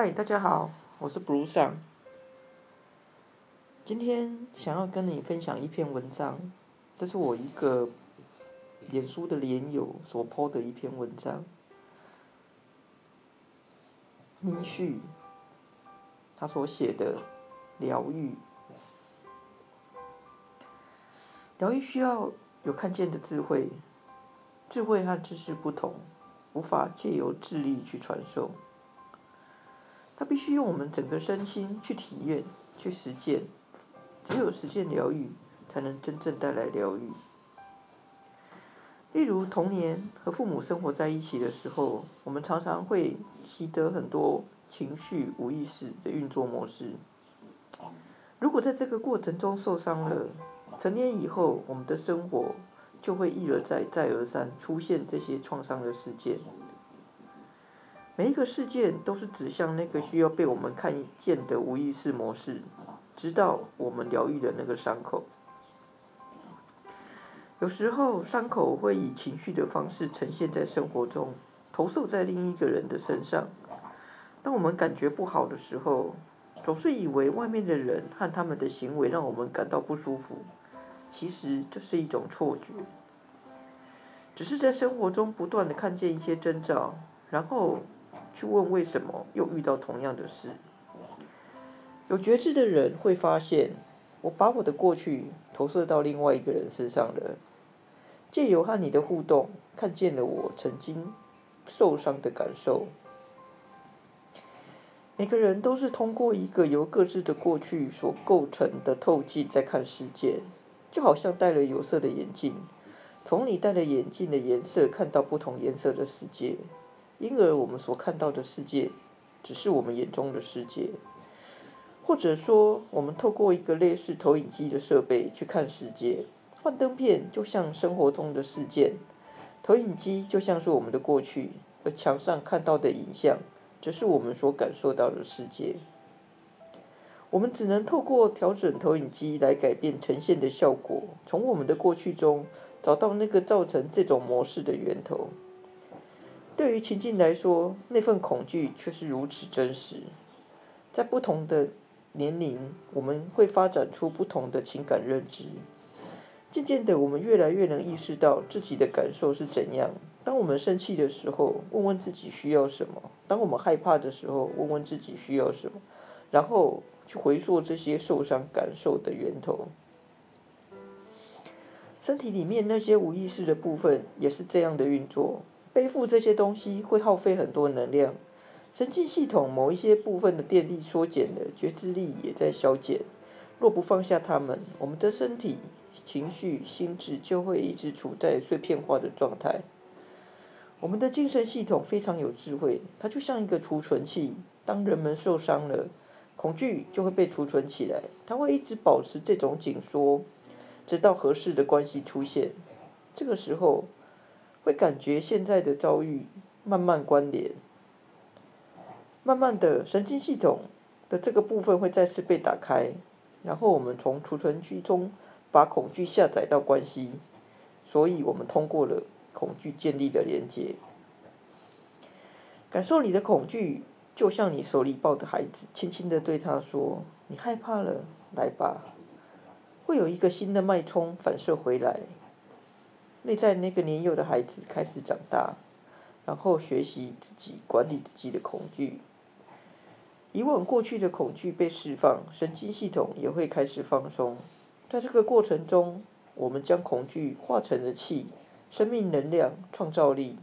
嗨，大家好，我是 Blue 上。今天想要跟你分享一篇文章，这是我一个脸书的连友所 po 的一篇文章。咪旭，他所写的疗愈，疗愈需要有看见的智慧，智慧和知识不同，无法借由智力去传授。他必须用我们整个身心去体验、去实践，只有实践疗愈，才能真正带来疗愈。例如童年和父母生活在一起的时候，我们常常会习得很多情绪无意识的运作模式。如果在这个过程中受伤了，成年以后，我们的生活就会一而再、再而三出现这些创伤的事件。每一个事件都是指向那个需要被我们看见的无意识模式，直到我们疗愈的那个伤口。有时候，伤口会以情绪的方式呈现在生活中，投射在另一个人的身上。当我们感觉不好的时候，总是以为外面的人和他们的行为让我们感到不舒服。其实这是一种错觉，只是在生活中不断的看见一些征兆，然后。去问为什么又遇到同样的事？有觉知的人会发现，我把我的过去投射到另外一个人身上了。借由和你的互动，看见了我曾经受伤的感受。每个人都是通过一个由各自的过去所构成的透镜在看世界，就好像戴了有色的眼镜，从你戴了眼镜的颜色看到不同颜色的世界。因而，我们所看到的世界，只是我们眼中的世界，或者说，我们透过一个类似投影机的设备去看世界。幻灯片就像生活中的事件，投影机就像是我们的过去，而墙上看到的影像，则是我们所感受到的世界。我们只能透过调整投影机来改变呈现的效果，从我们的过去中找到那个造成这种模式的源头。对于情境来说，那份恐惧却是如此真实。在不同的年龄，我们会发展出不同的情感认知。渐渐的，我们越来越能意识到自己的感受是怎样。当我们生气的时候，问问自己需要什么；当我们害怕的时候，问问自己需要什么，然后去回溯这些受伤感受的源头。身体里面那些无意识的部分也是这样的运作。背负这些东西会耗费很多能量，神经系统某一些部分的电力缩减了，觉知力也在消减。若不放下它们，我们的身体、情绪、心智就会一直处在碎片化的状态。我们的精神系统非常有智慧，它就像一个储存器。当人们受伤了，恐惧就会被储存起来，它会一直保持这种紧缩，直到合适的关系出现。这个时候。会感觉现在的遭遇慢慢关联，慢慢的神经系统的这个部分会再次被打开，然后我们从储存区中把恐惧下载到关系，所以我们通过了恐惧建立的连接，感受你的恐惧，就像你手里抱的孩子，轻轻的对他说：“你害怕了，来吧。”会有一个新的脉冲反射回来。内在那个年幼的孩子开始长大，然后学习自己管理自己的恐惧。以往过去的恐惧被释放，神经系统也会开始放松。在这个过程中，我们将恐惧化成了气、生命能量、创造力，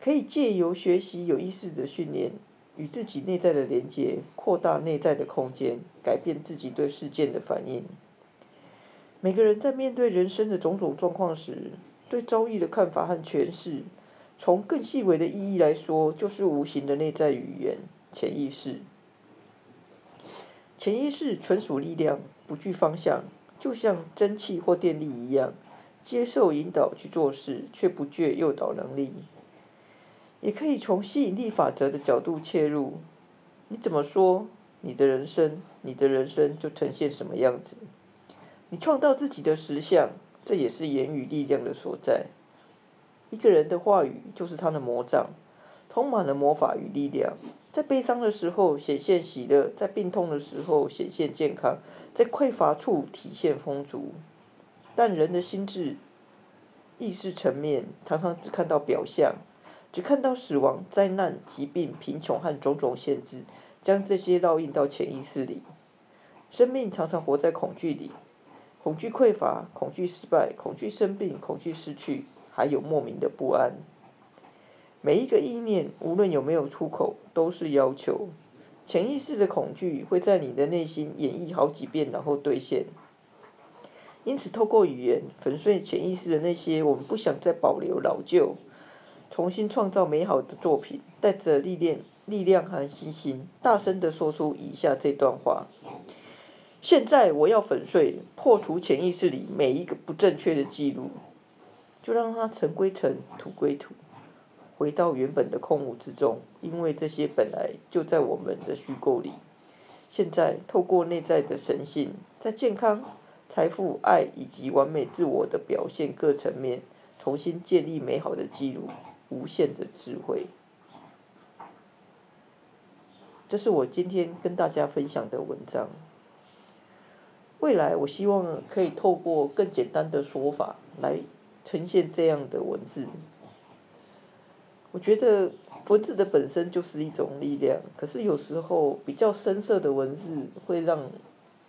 可以借由学习有意识的训练，与自己内在的连接，扩大内在的空间，改变自己对事件的反应。每个人在面对人生的种种状况时，对遭遇的看法和诠释，从更细微的意义来说，就是无形的内在语言——潜意识。潜意识纯属力量，不具方向，就像蒸汽或电力一样，接受引导去做事，却不具诱导能力。也可以从吸引力法则的角度切入：你怎么说，你的人生，你的人生就呈现什么样子。你创造自己的实相，这也是言语力量的所在。一个人的话语就是他的魔杖，充满了魔法与力量。在悲伤的时候显现喜乐，在病痛的时候显现健康，在匮乏处体现丰足。但人的心智、意识层面常常只看到表象，只看到死亡、灾难、疾病、贫穷和种种限制，将这些烙印到潜意识里。生命常常活在恐惧里，恐惧匮乏，恐惧失败，恐惧生病，恐惧失去，还有莫名的不安。每一个意念，无论有没有出口，都是要求。潜意识的恐惧会在你的内心演绎好几遍，然后兑现。因此，透过语言粉碎潜意识的那些我们不想再保留老旧，重新创造美好的作品，带着力量、力量和信心，大声的说出以下这段话：现在我要粉碎、破除潜意识里每一个不正确的记录，就让它尘归尘，土归土。回到原本的空无之中，因为这些本来就在我们的虚构里。现在透过内在的神性，在健康、财富、爱以及完美自我的表现各层面，重新建立美好的记录，无限的智慧。这是我今天跟大家分享的文章。未来，我希望可以透过更简单的说法来呈现这样的文字。我觉得文字的本身就是一种力量，可是有时候比较深色的文字会让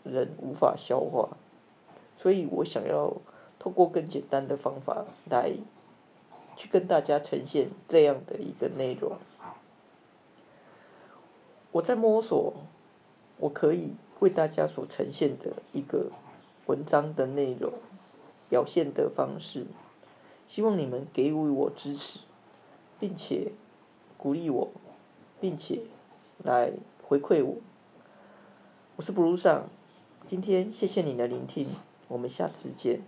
人无法消化，所以我想要透过更简单的方法来去跟大家呈现这样的一个内容。我在摸索，我可以为大家所呈现的一个文章的内容表现的方式，希望你们给予我支持。并且鼓励我，并且来回馈我。我是布鲁上，今天谢谢你的聆听，我们下次见。